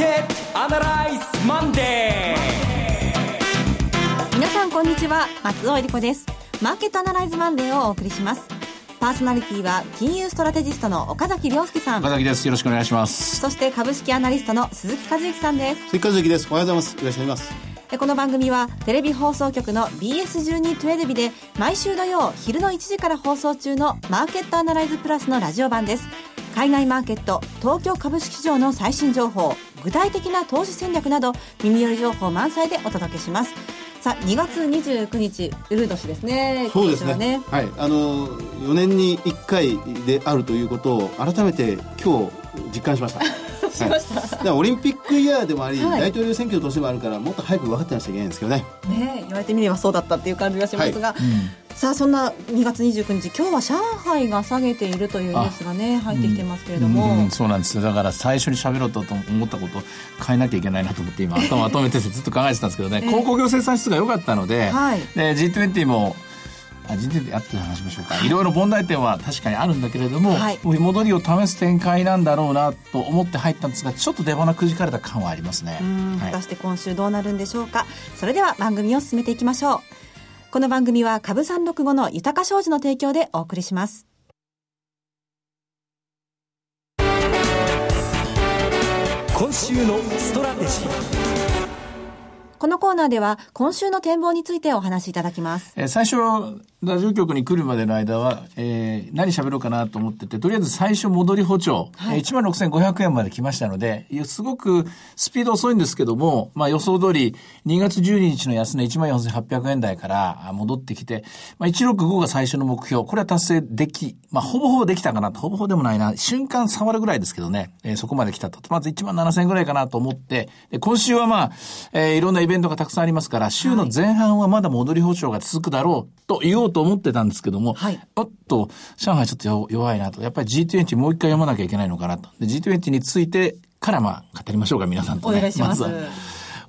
ケットアナライズマンデー皆さんこんにちは松尾英里子です。マーケットアナライズマンデーをお送りします。パーソナリティは金融ストラテジストの岡崎良介さん。岡崎です。よろしくお願いします。そして株式アナリストの鈴木一之さんです。鈴木一之です。おはようございます。いらっしゃいますこの番組はテレビ放送局の BS1212 で毎週土曜昼の1時から放送中のマーケットアナライズプラスのラジオ版です。海外マーケット東京株式市場の最新情報具体的な投資戦略など耳寄り情報満載でお届けします。さあ2月29日ウル年ですね。そうですね、ね、はい。あの4年に1回であるということを改めて今日実感しましたしました、はい、オリンピックイヤーでもあり、はい、大統領選挙の年もあるからもっと早く分かってなきゃいけないんですけどね。ね言われてみればそうだったっていう感じがしますが、はい。うん。さあそんな2月29日今日は上海が下げているというニュースがね入ってきてますけれども、うん。うん、そうなんですだから最初に喋ろうと思ったこと変えなきゃいけないなと思って今頭まとめてずっと考えてたんですけどね、えー、鉱工業生産質が良かったので,、はい、で G20 もあ G20 であって話しましょうか、はい、いろいろ問題点は確かにあるんだけれども、はい、戻りを試す展開なんだろうなと思って入ったんですがちょっと出花くじかれた感はありますね、はい、果たして今週どうなるんでしょうか。それでは番組を進めていきましょう。この番組は株三六五の豊か商事の提供でお送りします。今週のストラテジー。このコーナーでは今週の展望についてお話しいただきます。えー、最初、ラジオ局に来るまでの間は、えー、何喋ろうかなと思ってて、とりあえず最初戻り補聴、はい、16,500円まで来ましたので、すごくスピード遅いんですけども、まあ予想通り、2月12日の安値14,800円台から戻ってきて、まあ165が最初の目標、これは達成でき、まあほぼほぼできたかなと、ほぼほぼでもないな、瞬間触るぐらいですけどね、えー、そこまで来たと。まず17,000円ぐらいかなと思って、今週はまあ、えー、いろんなイベントがたくさんありますから、週の前半はまだ戻り保証が続くだろうと言おうと思ってたんですけども、はい、おっと、上海ちょっと弱いなと。やっぱり G20 もう一回読まなきゃいけないのかなと。で、G20 についてからまあ、語りましょうか、皆さんとね。お願いします。まずは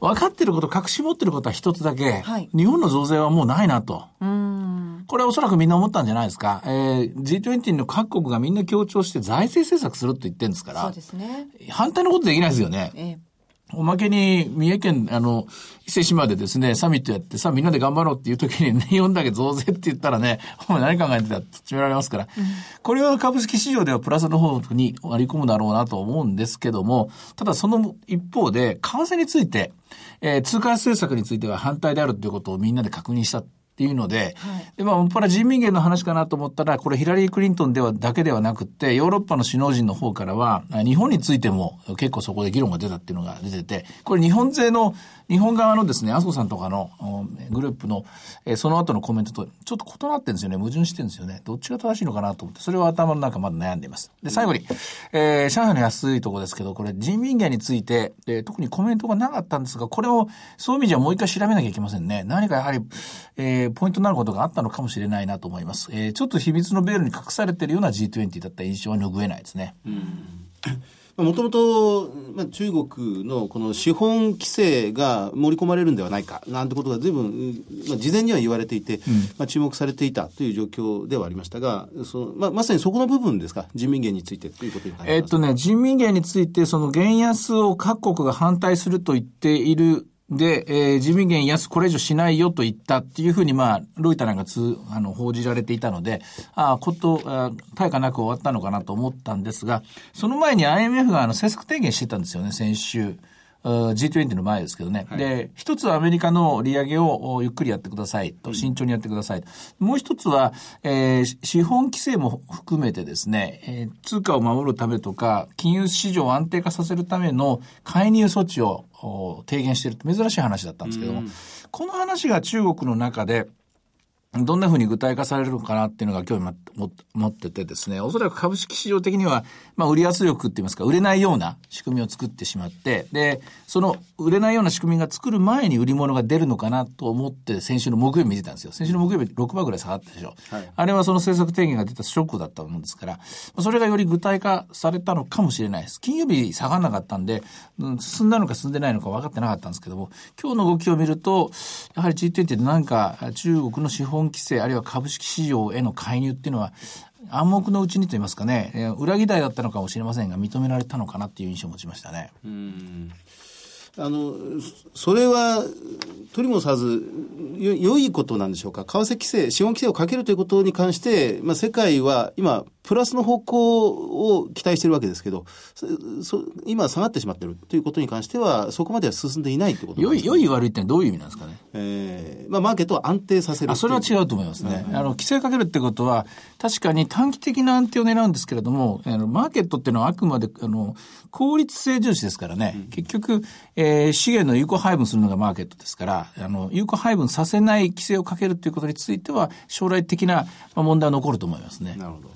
分かってること、隠し持ってることは一つだけ、はい、日本の増税はもうないなと。これはおそらくみんな思ったんじゃないですか。えー、G20 の各国がみんな強調して財政政策すると言ってるんですから。そうですね。反対のことできないですよね。えーおまけに、三重県、あの、伊勢志摩でですね、サミットやってさ、みんなで頑張ろうっていう時に、ね、日本だけ増税って言ったらね、お前何考えてたって決められますから、うん、これは株式市場ではプラスの方に割り込むだろうなと思うんですけども、ただその一方で、為替について、えー、通貨政策については反対であるということをみんなで確認したっていうので、はい、で、まあ、もっぱら人民元の話かなと思ったら、これヒラリー・クリントンでは、だけではなくて、ヨーロッパの首脳陣の方からは、日本についても結構そこで議論が出たっていうのが出てて、これ日本勢の日本側のですね、麻生さんとかのグループの、えー、その後のコメントとちょっと異なってるんですよね。矛盾してるんですよね。どっちが正しいのかなと思って、それを頭の中まだ悩んでいます。で、最後に、えー、上海の安いとこですけど、これ人民元について、えー、特にコメントがなかったんですが、これをそういう意味じゃもう一回調べなきゃいけませんね。何かやはり、えー、ポイントになることがあったのかもしれないなと思います。えー、ちょっと秘密のベールに隠されているような G20 だった印象は拭えないですね。うんもともと中国のこの資本規制が盛り込まれるんではないかなんてことが随分、まあ、事前には言われていて、うん、まあ、注目されていたという状況ではありましたがその、まあ、まさにそこの部分ですか？人民元についてということにえっとね人民元についてその元安を各国が反対すると言っているで、えー、人民元安これ以上しないよと言ったっていうふうに、まあ、ロイターなんか通、あの、報じられていたので、ああ、こと、あ対価なく終わったのかなと思ったんですが、その前に IMF があの、政策提言してたんですよね、先週。G20 の前ですけどね。はい、で、一つはアメリカの利上げをゆっくりやってくださいと、慎重にやってくださいと。もう一つは、えー、資本規制も含めてですね、えー、通貨を守るためとか、金融市場を安定化させるための介入措置を提言していると珍しい話だったんですけども、この話が中国の中で、どんなふうに具体化されるのかなっていうのが興味持っててですね、おそらく株式市場的には、まあ、売り圧力って言いますか、売れないような仕組みを作ってしまって、で、その売れないような仕組みが作る前に売り物が出るのかなと思って、先週の木曜日見てたんですよ。先週の木曜日6%ぐらい下がったでしょ。はい、あれはその政策提言が出たショックだったもんですから、それがより具体化されたのかもしれないです。金曜日下がらなかったんで、進んだのか進んでないのか分かってなかったんですけども、今日の動きを見ると、やはり G20 ってなんか中国の資本本規制、あるいは株式市場への介入っていうのは、暗黙のうちにと言いますかね、えー裏議題だったのかもしれませんが、認められたのかなっていう印象を持ちましたね。うんあの、それは、取りもさず、よ良いことなんでしょうか？為替規制、資本規制をかけるということに関して、まあ、世界は今、プラスの方向を期待しているわけですけど、今下がってしまっているということに関しては、そこまでは進んでいないということ良い、良い悪いってどういう意味なんですかね？えーまあ、マーケットを安定させるあそれは違うと思いますね。あの、規制かけるってことは、確かに短期的な安定を狙うんですけれども、あの、マーケットっていうのはあくまで、あの、効率性重視ですからね、結局、えー資源の有効配分するのがマーケットですから、あの、有効配分させない規制をかけるっていうことについては、将来的なまあ問題は残ると思いますね。なるほど。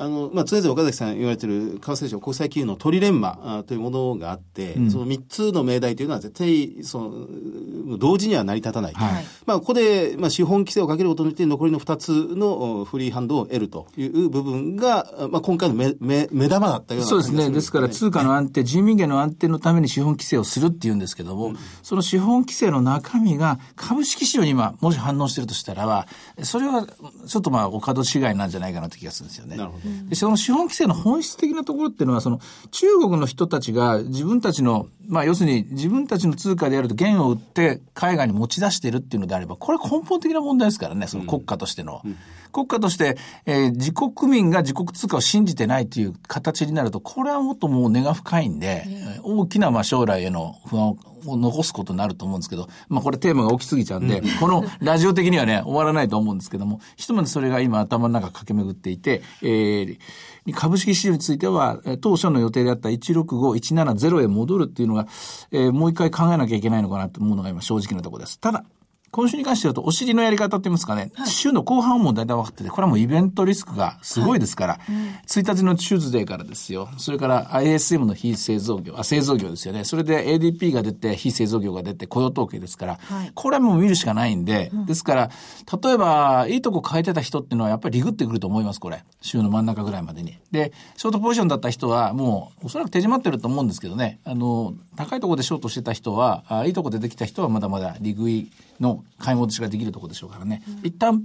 あの、まあ、常々岡崎さん言われてる為替市場国際金融のトリレンマあというものがあって、その3つの命題というのは絶対、その、同時には成り立たない。はいまあ、ここで、まあ、資本規制をかけることによって残りの2つのおフリーハンドを得るという部分が、まあ、今回の目、目、目玉だったようなそうですね。ですから、通貨の安定、人民元の安定のために資本規制をするっていうんですけども、その資本規制の中身が株式市場に今、もし反応してるとしたらば、それは、ちょっとまあ、お門違いなんじゃないかなって気がするんですよね。なるほどで、その資本規制の本質的なところっていうのは、その、中国の人たちが自分たちの、まあ、要するに自分たちの通貨であると元を売って海外に持ち出してるっていうのであれば、これは根本的な問題ですからね、その国家としての。国家として、えー自国民が自国通貨を信じてないという形になると、これはもっともう根が深いんで、えー大きなまあ将来への不安を残すことになると思うんですけど、まあこれテーマが大きすぎちゃうんで、このラジオ的にはね、終わらないと思うんですけども、ひとまずそれが今頭の中駆け巡っていて、えー株式市場については、えー当初の予定であった165、170へ戻るっていうのが、えーもう一回考えなきゃいけないのかなと思うのが今正直なところです。ただ、今週に関して言うと、お尻のやり方って言いますかね、週の後半はもう大体分かってて、これはもうイベントリスクがすごいですから、1日のチューズデーからですよ。それから ISM の非製造業、あ、製造業ですよね。それで ADP が出て、非製造業が出て、雇用統計ですから、はいこれはもう見るしかないんで、ですから、例えば、いいとこ変えてた人っていうのはやっぱりリグってくると思います、これ。週の真ん中ぐらいまでに。で、ショートポジションだった人は、もう、おそらく手締まってると思うんですけどね、あの、高いところでショートしてた人は、あいいところでできた人はまだまだ利食いの買い戻しができるところでしょうからね。一旦、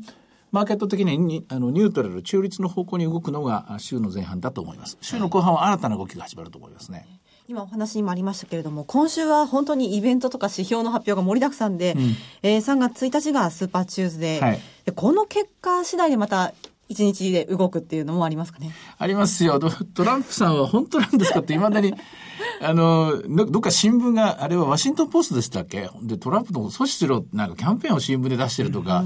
マーケット的ににあのニュートラル、中立の方向に動くのがあ週の前半だと思います。週の後半は新たな動きが始まると思いますね。今お話にもありましたけれども、今週は本当にイベントとか指標の発表が盛りだくさんで、えー3月1日がスーパーチューズデー、はいでこの結果次第でまた1日で動くっていうのもありますかね？ありますよ。トトランプさんは本当なんですかって未だに、あの、どどっか新聞が、あれはワシントンポストでしたっけ？で、トランプの阻止しろなんかキャンペーンを新聞で出してるとか、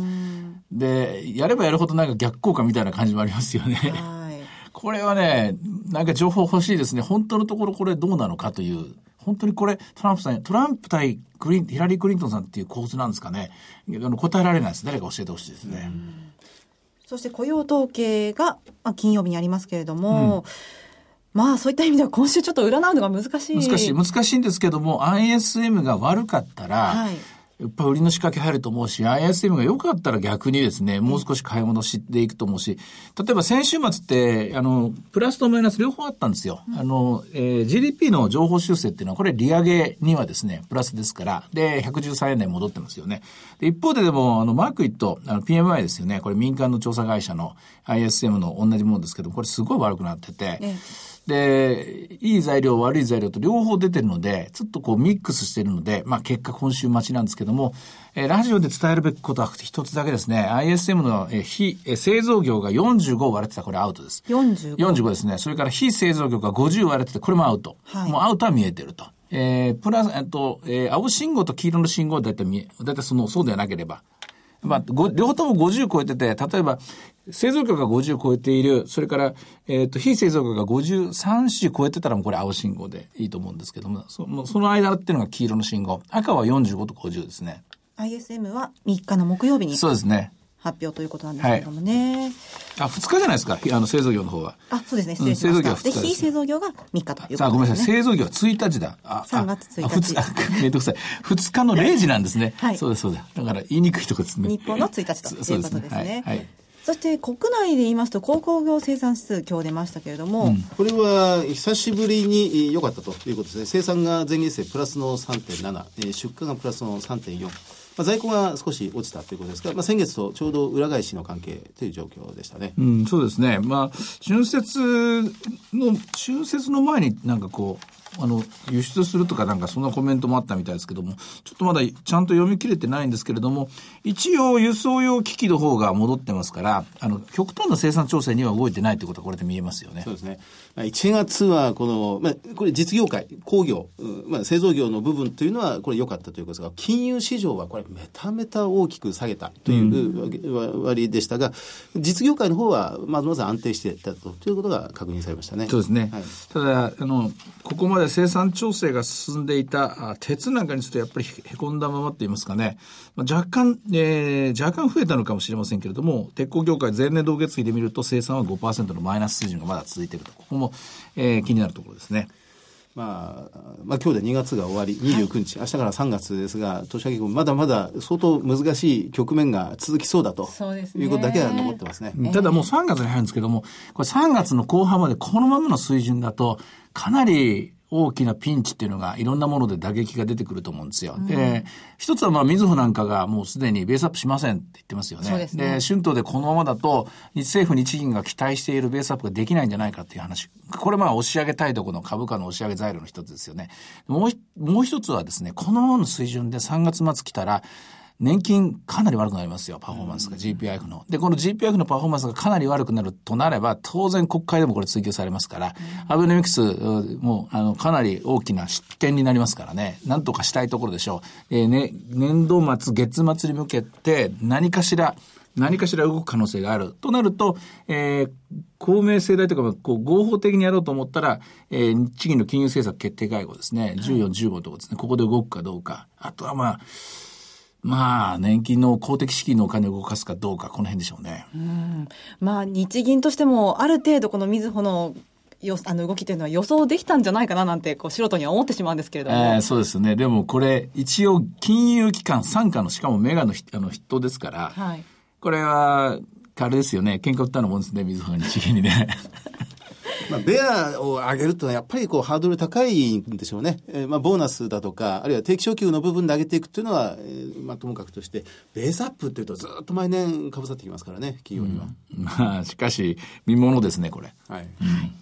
で、やればやるほどなんか逆効果みたいな感じもありますよね。はい。これはね、なんか情報欲しいですね。本当のところこれどうなのかという。本当にこれ、トランプさん、トランプ対クリンヒラリー・クリントンさんっていう構図なんですかね。あの答えられないです。誰か教えてほしいですね。そして雇用統計が、まあ、金曜日にありますけれども、まあそういった意味では今週ちょっと占うのが難しい。難しい、難しいんですけども、ISM が悪かったら、はいやっぱり売りの仕掛け入ると思うし、ISM が良かったら逆にですね、もう少し買い戻しでいくと思うし、例えば先週末って、あの、プラスとマイナス両方あったんですよ。あの、えー GDP の情報修正っていうのは、これ利上げにはですね、プラスですから、で、113円台に戻ってますよね。で、一方ででも、あの、マークイット、あの、PMI ですよね。これ民間の調査会社の ISM の同じものですけど、これすごい悪くなってて、えで、いい材料、悪い材料と両方出てるので、ちょっとこうミックスしてるので、まあ結果今週待ちなんですけども、えーラジオで伝えるべきことは一つだけですね、ISM の、えー非、えー製造業が45割れてた、これアウトです。45 45ですね。それから非製造業が50割れてて、これもアウト。はいもうアウトは見えてると。えープラス、えっと、えー青信号と黄色の信号はだいたい見え、だいたいその、そうではなければ。まあ、ご両方とも50超えてて、例えば、製造業が50超えている、それから、えっ、と、非製造業が53、4超えてたらもうこれ青信号でいいと思うんですけども、そもうその間っていうのが黄色の信号。赤は45と50ですね。ISM は3日の木曜日にそうですね。発表ということなんですけれどもね。あ、2日じゃないですか、あの、製造業の方は。あ、そうですね。失礼しました。うん製造業は2で、日です非製造業が3日ということですね。さあ、ごめんなさい。製造業は1日だ。あ、3月1日ああ二日、めんどくさい。2日の0時なんですね。はいそうです、そうだ。だから言いにくいとこですね。日本の1日ということですね。はい。はいそして国内で言いますと、鉱工業生産指数今日出ましたけれども、これは久しぶりに良かったということですね。生産が前月でプラスの3.7、えー出荷がプラスの3.4。まあ、在庫が少し落ちたということですが、まあ、先月とちょうど裏返しの関係という状況でしたね。うん、そうですね。まあ、春節の、春節の前になんかこう、あの、輸出するとかなんかそんなコメントもあったみたいですけども、ちょっとまだちゃんと読み切れてないんですけれども、一応輸送用機器の方が戻ってますから、あの、極端な生産調整には動いてないということはこれで見えますよね。そうですね。1月はこの、まあ、これ実業界、工業、まあ、製造業の部分というのはこれ良かったということですが、金融市場はこれめためた大きく下げたという割でしたが、実業界の方はまずまず安定していたということが確認されましたね。そうですね。はい、ただ、あの、ここまで生産調整が進んでいた鉄なんかについてやっぱりへこんだままって言いますかね、まあ、若干、えー、若干増えたのかもしれませんけれども、鉄鋼業界前年同月比で見ると生産は5%のマイナス水準がまだ続いていると。ここも、えー、気になるところですね。まあ、まあ今日で2月が終わり、29日、はい、明日から3月ですが、年明けまだまだ相当難しい局面が続きそうだということだけは残ってますね。ただもう3月に入るんですけども、これ3月の後半までこのままの水準だと、かなり大きなピンチっていうのがいろんなもので打撃が出てくると思うんですよ。うん、で、一つはまあ、みずほなんかがもうすでにベースアップしませんって言ってますよね。で、ね、春闘でこのままだと、日政府日銀が期待しているベースアップができないんじゃないかっていう話。これまあ、押し上げたいところの株価の押し上げ材料の一つですよね。もう、もう一つはですね、このままの水準で3月末来たら、年金かなり悪くなりますよ、パフォーマンスが、GPIF の。で、この GPIF のパフォーマンスがかなり悪くなるとなれば、当然国会でもこれ追及されますから、アベノミクスもあのかなり大きな失点になりますからね、なんとかしたいところでしょう。えー、ね、年度末、月末に向けて何かしら、何かしら動く可能性がある。となると、えー、公明正大とか、こう、合法的にやろうと思ったら、えー、日銀の金融政策決定会合ですね、14、15とかですね、ここで動くかどうか。あとはまあ、まあ、年金の公的資金のお金を動かすかどうか、この辺でしょうね。うん。まあ、日銀としても、ある程度、このみずほのよあの動きというのは予想できたんじゃないかななんてこう素人には思ってしまうんですけれども、えー、そうですね。でもこれ一応金融機関傘下のしかもメガのあの筆頭ですから、はい、これはあれですよね。喧嘩売ったのもんですねみずほ日銀にねまあ、ベアを上げるというのはやっぱりこうハードル高いんでしょうね。えー、まあ、ボーナスだとか、あるいは定期昇給の部分で上げていくっていうのは、えー、まあ、ともかくとして、ベースアップっていうとずっと毎年かぶさってきますからね、企業には。うん、まあ、しかし、見ものですね、これ。はい。うん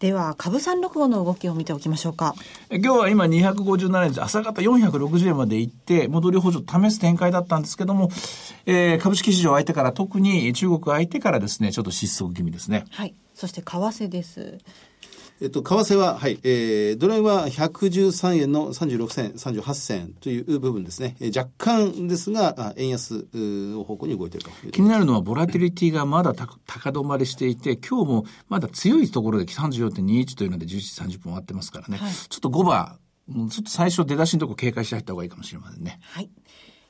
では、株三六五の動きを見ておきましょうか。今日は今257円で朝方460円まで行って、戻り補助試す展開だったんですけども、えー、株式市場相手から、特に中国相手からですね、ちょっと失速気味ですね。はい。そして為替です。えっと、為替は、はい、えー、ドル円は113円の36銭、38銭という部分ですね。えー、若干ですが、円安の方向に動いていると気になるのは、ボラティリティがまだ高止まりしていて、今日もまだ強いところで34.21というので11時30分終わってますからね。はい、ちょっと5番、ちょっと最初出だしのところ警戒して入った方がいいかもしれませんね。はい。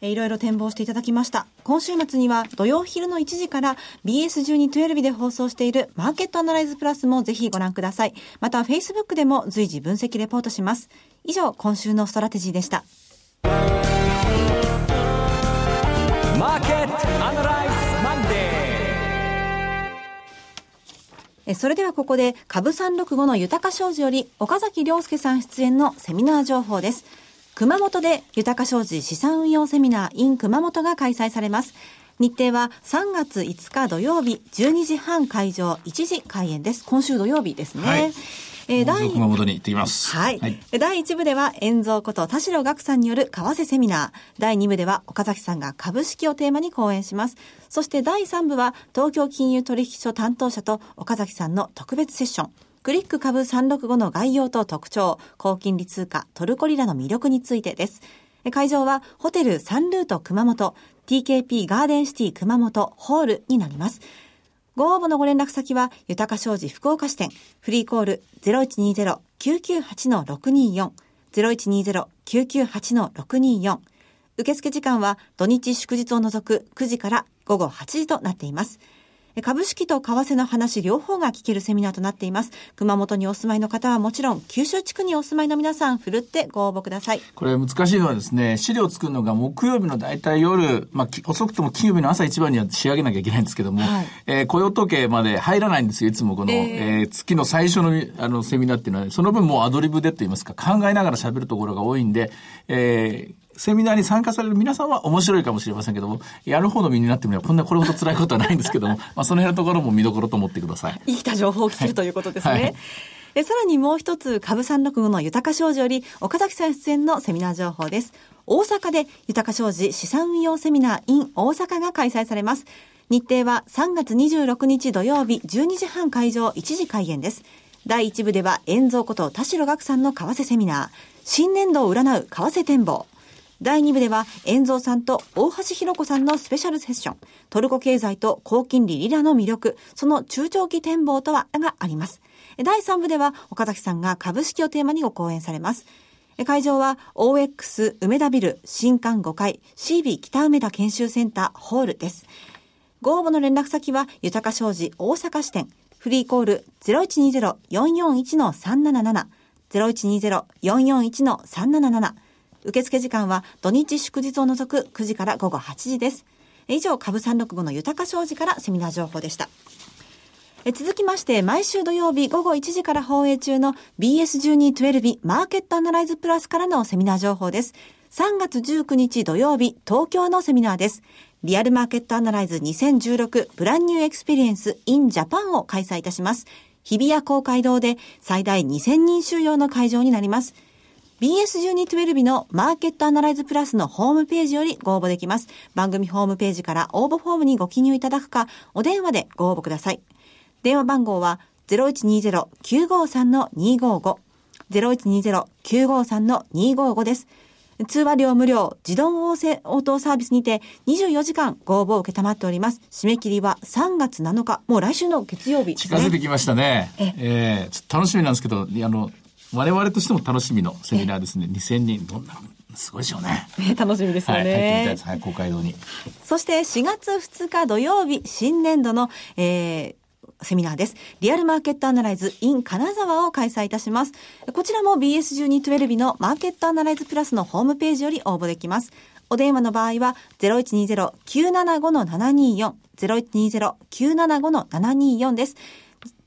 いろいろ展望していただきました。今週末には土曜昼の1時から BS1212 で放送しているマーケットアナライズプラスもぜひご覧ください。また Facebook でも随時分析レポートします。以上、今週のストラテジーでした。マーケットアナライズマンデーそれではここで株365の豊商事より岡崎良介さん出演のセミナー情報です。熊本で豊商事資産運用セミナー in 熊本が開催されます。日程は3月5日土曜日12時半会場1時開演です。今週土曜日ですね。はいえー、第熊本に行ってきます。はい。はい、第1部では、遠蔵こと田代岳さんによる為替セミナー。第2部では、岡崎さんが株式をテーマに講演します。そして第3部は、東京金融取引所担当者と岡崎さんの特別セッション。クリック株365の概要と特徴、高金利通貨トルコリラの魅力についてです。会場はホテルサンルート熊本、TKP ガーデンシティ熊本ホールになります。ご応募のご連絡先は、豊か商事福岡支店、フリーコール0120-998-624、0120-998-624。受付時間は土日祝日を除く9時から午後8時となっています。株式と為替の話両方が聞けるセミナーとなっています。熊本にお住まいの方はもちろん、九州地区にお住まいの皆さん、ふるってご応募ください。これ難しいのはですね、資料を作るのが木曜日の大体夜、まあ、遅くとも金曜日の朝一番には仕上げなきゃいけないんですけども、はい、えー、雇用統計まで入らないんですよ、いつもこの、えー、えー、月の最初のあのセミナーっていうのは、その分もうアドリブでと言いますか、考えながら喋るところが多いんで、えーセミナーに参加される皆さんは面白いかもしれませんけども、やる方の身になってみればこんなこれほど辛いことはないんですけども、まあその辺のところも見どころと思ってください。生きた情報を聞けるということですね。はいえさらにもう一つ、株365の豊か商事より、岡崎さん出演のセミナー情報です。大阪で豊か商事資産運用セミナー in 大阪が開催されます。日程は3月26日土曜日12時半会場1時開演です。第1部では、遠蔵こと田代岳さんの為替セミナー、新年度を占う為替展望。第2部では、遠蔵さんと大橋弘子さんのスペシャルセッション、トルコ経済と高金利リラの魅力、その中長期展望とはがあります。第3部では、岡崎さんが株式をテーマにご講演されます。会場は OX 梅田ビル新館5階 CB 北梅田研修センターホールです。ご応募の連絡先は、豊か商事大阪支店、フリーコール0120-441-377、0120-441-377、受付時間は土日祝日を除く9時から午後8時です。以上、株365の豊か商事からセミナー情報でした。続きまして、毎週土曜日午後1時から放映中の BS1212 マーケットアナライズプラスからのセミナー情報です。3月19日土曜日、東京のセミナーです。リアルマーケットアナライズ2016ブランニューエクスペリエンス in Japan を開催いたします。日比谷公会堂で最大2000人収容の会場になります。BS1212 のマーケットアナライズプラスのホームページよりご応募できます。番組ホームページから応募フォームにご記入いただくか、お電話でご応募ください。電話番号は0120-953-255。0120-953-255です。通話料無料、自動応声応答サービスにて24時間ご応募を受けたまっております。締め切りは3月7日、もう来週の月曜日ですね。近づいてきましたね。えええちょっと楽しみなんですけど、あの、我々としても楽しみのセミナーですね。2000人、どんな、すごいでしょうね。ね楽しみですよはい、入ってみたいね。です。はい、公会堂に。そして4月2日土曜日、新年度の、えーセミナーです。リアルマーケットアナライズ in 金沢を開催いたします。こちらも BS1212 のマーケットアナライズプラスのホームページより応募できます。お電話の場合は0120-975-724、0120-975-724です。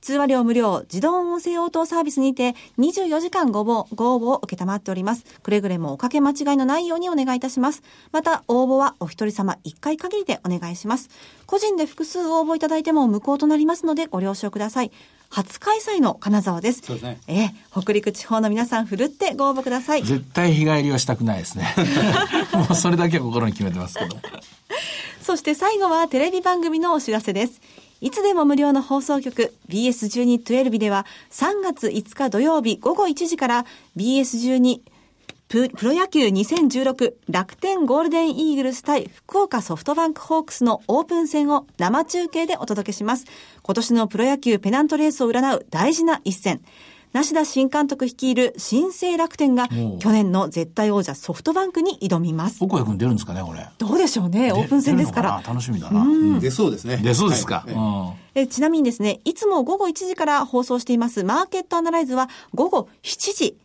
通話料無料、自動音声応答サービスにて24時間ご応募、ご応募を受けたまっております。くれぐれもおかけ間違いのないようにお願いいたします。また、応募はお一人様1回限りでお願いします。個人で複数応募いただいても無効となりますのでご了承ください。初開催の金沢です。そうですねええ、北陸地方の皆さん、ふるってご応募ください。絶対日帰りはしたくないですね。もうそれだけは心に決めてますけど。そして最後はテレビ番組のお知らせです。いつでも無料の放送局 BS1212 では3月5日土曜日午後1時から BS12 プロ野球2016楽天ゴールデンイーグルス対福岡ソフトバンクホークスのオープン戦を生中継でお届けします。今年のプロ野球ペナントレースを占う大事な一戦。梨田新監督率いる新生楽天が去年の絶対王者ソフトバンクに挑みます。岡谷君出るんですかね、これ。どうでしょうね、オープン戦ですから出るの。な？楽しみだな。うん出そうですね。出そうですか。はいうんえちなみにですね、いつも午後1時から放送していますマーケットアナライズは午後7時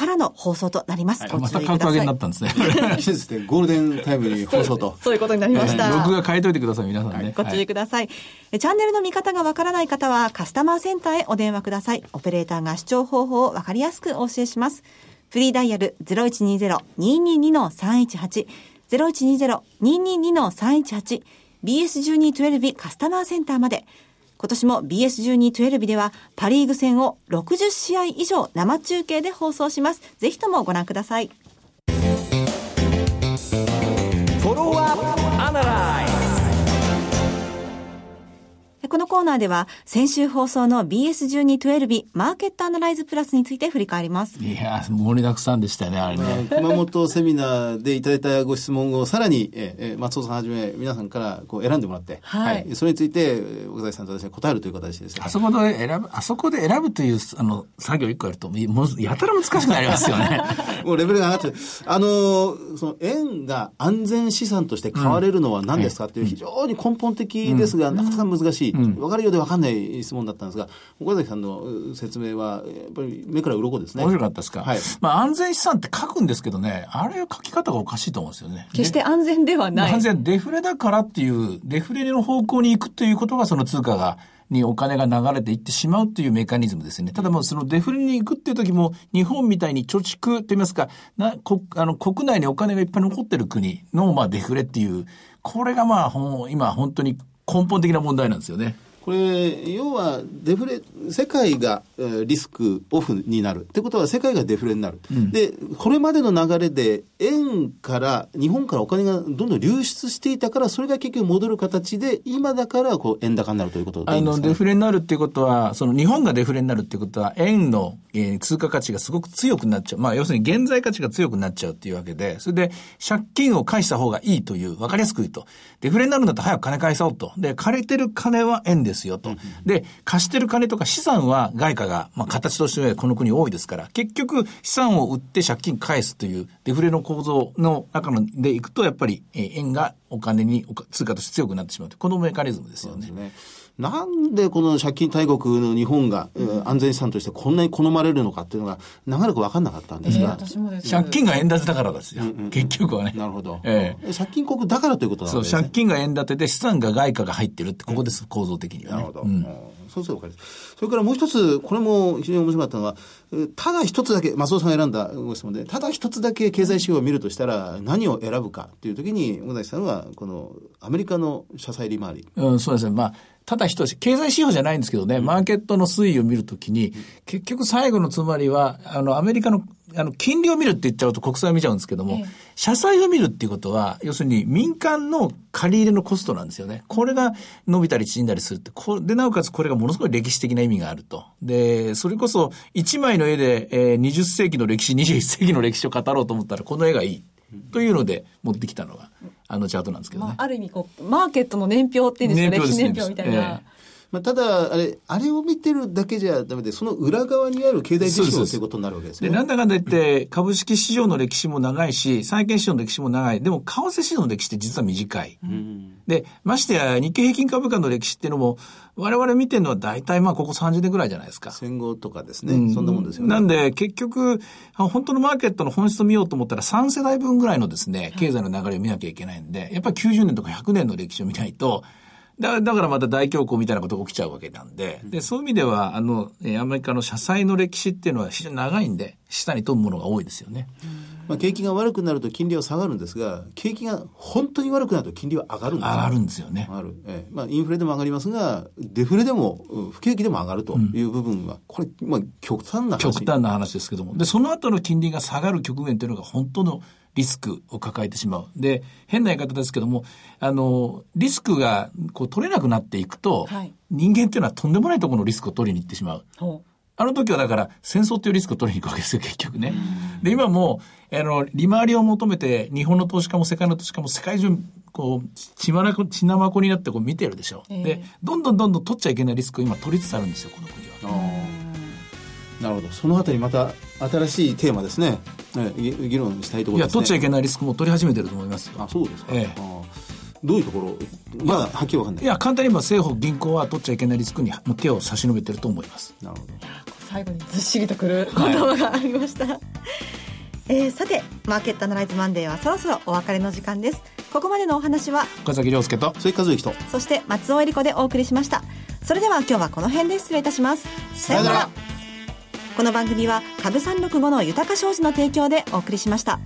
からの放送となります。ごま注意くださいた格上げにな。ったんですね。季節でゴールデンタイムに放送と。そういうことになりました。録画変えといてください、皆さんね。ご注はい意ください、えチャンネルの見方がわからない方はカスタマーセンターへお電話ください。オペレーターが視聴方法をわかりやすくお教えします。フリーダイヤル0120-222-318 0120-222-318 BS1212 カスタマーセンターまで。今年も BS1212 ではパリーグ戦を60試合以上生中継で放送します。ぜひともご覧ください。フォローアップアナライこのコーナーでは先週放送の BS1212 マーケットアナライズプラスについて振り返ります。いやー、盛りだくさんでしたよね、あれね。熊本セミナーでいただいたご質問をさらに、え松尾さんはじめ皆さんからこう選んでもらって、はいそれについてえー岡崎さんと私が答えるという形ですねあそこで選ぶ、あそこで選ぶという、あの、作業一個やると、もうやたら難しくなりますよね。もうレベルが上がってるあのーその円が安全資産として買われるのは何ですかっていう非常に根本的ですが、なかなか難しい、分かるようで分かんない質問だったんですが、岡崎さんのう説明は、やっぱり目から鱗ですね。面白かったですか、はい。まあ安全資産って書くんですけどね、あれ書き方がおかしいと思うんですよね。決して安全ではない。安全、デフレだからっていう、デフレの方向に行くということがその通貨がにお金が流れていってしまうというメカニズムですね。ただもうそのデフレに行くっていう時も、日本みたいに貯蓄と言いますか、なこあの国内にお金がいっぱい残ってる国の、まあ、デフレっていう、これがまあ、今本当に根本的な問題なんですよね。これ、要はデフレ、世界がリスクオフになる。ってことは世界がデフレになる。うん、で、これまでの流れで円から、日本からお金がどんどん流出していたから、それが結局戻る形で、今だからこう円高になるということでね、あの、デフレになるっていうことは、その日本がデフレになるっていうことは、円の、えー、通貨価値がすごく強くなっちゃう。まあ、要するに現在価値が強くなっちゃうっていうわけで、それで借金を返した方がいいという、わかりやすく言うと、デフレになるんだったら早く金返そうと。で、借りてる金は円ですよと。で、貸してる金とか資産は外貨が、まあ、形としてこの国多いですから、結局資産を売って借金返すというデフレの構造の中でいくと、やっぱり円がお金に、通貨として強くなってしまうこのメカニズムですよね。なんでこの借金大国の日本が、うん、安全資産としてこんなに好まれるのかっていうのが長らく分かんなかったんですが。えー、借金が円建てだからですよ。うんうん、結局はね。なるほど、えー。借金国だからということなんですね。そう、借金が円建てで資産が外貨が入ってるって、ここです、構造的には、ね、なるほど。うんそうそうわかります。それからもう一つ、これも非常に面白かったのは、ただ一つだけ、松尾さんが選んだご質問で、ただ一つだけ経済指標を見るとしたら、何を選ぶかっていう時に、小崎さんは、このアメリカの社債利回り。うん、そうですね。まあ、ただ一つ、経済指標じゃないんですけどね、マーケットの推移を見るときに、結局最後のつまりは、あの、アメリカの、あの、金利を見るって言っちゃうと国債を見ちゃうんですけども、社債を見るっていうことは、要するに民間の借り入れのコストなんですよね。これが伸びたり縮んだりするって、こで、なおかつこれがものすごい歴史的な意味があると。で、それこそ1枚の絵で、えー、20世紀の歴史、21世紀の歴史を語ろうと思ったら、この絵がいい。というので持ってきたのが、あのチャートなんですけどね。まあ、ある意味こう、マーケットの年表っていうんですか、歴史年表みたいな。えーまあ、ただ、あれ、あれを見てるだけじゃダメで、その裏側にある経済事情ということになるわけですね。で、なんだかんだ言って、株式市場の歴史も長いし、債券市場の歴史も長い。でも、為替市場の歴史って実は短い。うん、で、ましてや、日経平均株価の歴史っていうのも、我々見てるのは大体まあここ30年ぐらいじゃないですか。戦後とかですね。うん、そんなもんですよね。なんで結局、本当のマーケットの本質を見ようと思ったら3世代分ぐらいのですね、経済の流れを見なきゃいけないんで、やっぱり90年とか100年の歴史を見ないと、だだからまた大恐慌みたいなことが起きちゃうわけなんで、で、そういう意味では、あの、アメリカの社債の歴史っていうのは非常に長いんで、下に飛ぶものが多いですよね。まあ、景気が悪くなると金利は下がるんですが、景気が本当に悪くなると金利は上がるんです上がるんですよね。上がる。ええまあ、インフレでも上がりますが、デフレでも、不景気でも上がるという部分は、これ、まあ、極端な話。極端な話ですけども。で、その後の金利が下がる局面というのが本当のリスクを抱えてしまう。で、変な言い方ですけども、あの、リスクがこう取れなくなっていくと、はい、人間っていうのはとんでもないところのリスクを取りに行ってしまう。あの時はだから戦争っていうリスクを取りに行くわけですよ、結局ね。で、今も、あの、利回りを求めて、日本の投資家も世界の投資家も世界中、こう、血まなこ、血なまこになってこう見てるでしょ。えー、で、どんどんどんどん取っちゃいけないリスクを今取りつつあるんですよ、この国は。なるほど。そのあたりまた新しいテーマですね。議論したいところですね。いや、取っちゃいけないリスクも取り始めてると思いますよ。あ、そうですか。ええどういうところ？まだはっきり分かんない。いや、簡単に言えば政府、銀行は取っちゃいけないリスクに手を差し伸べてると思います。なるほど。最後にずっしりとくる言葉がありました。はい、えー、さて、マーケットアナライズマンデーはそろそろお別れの時間です。ここまでのお話は、岡崎亮介と、鈴木和之と、そして松尾恵理子でお送りしました。それでは今日はこの辺で失礼いたします。さよなら。この番組は株三六五の豊か商事の提供でお送りしました。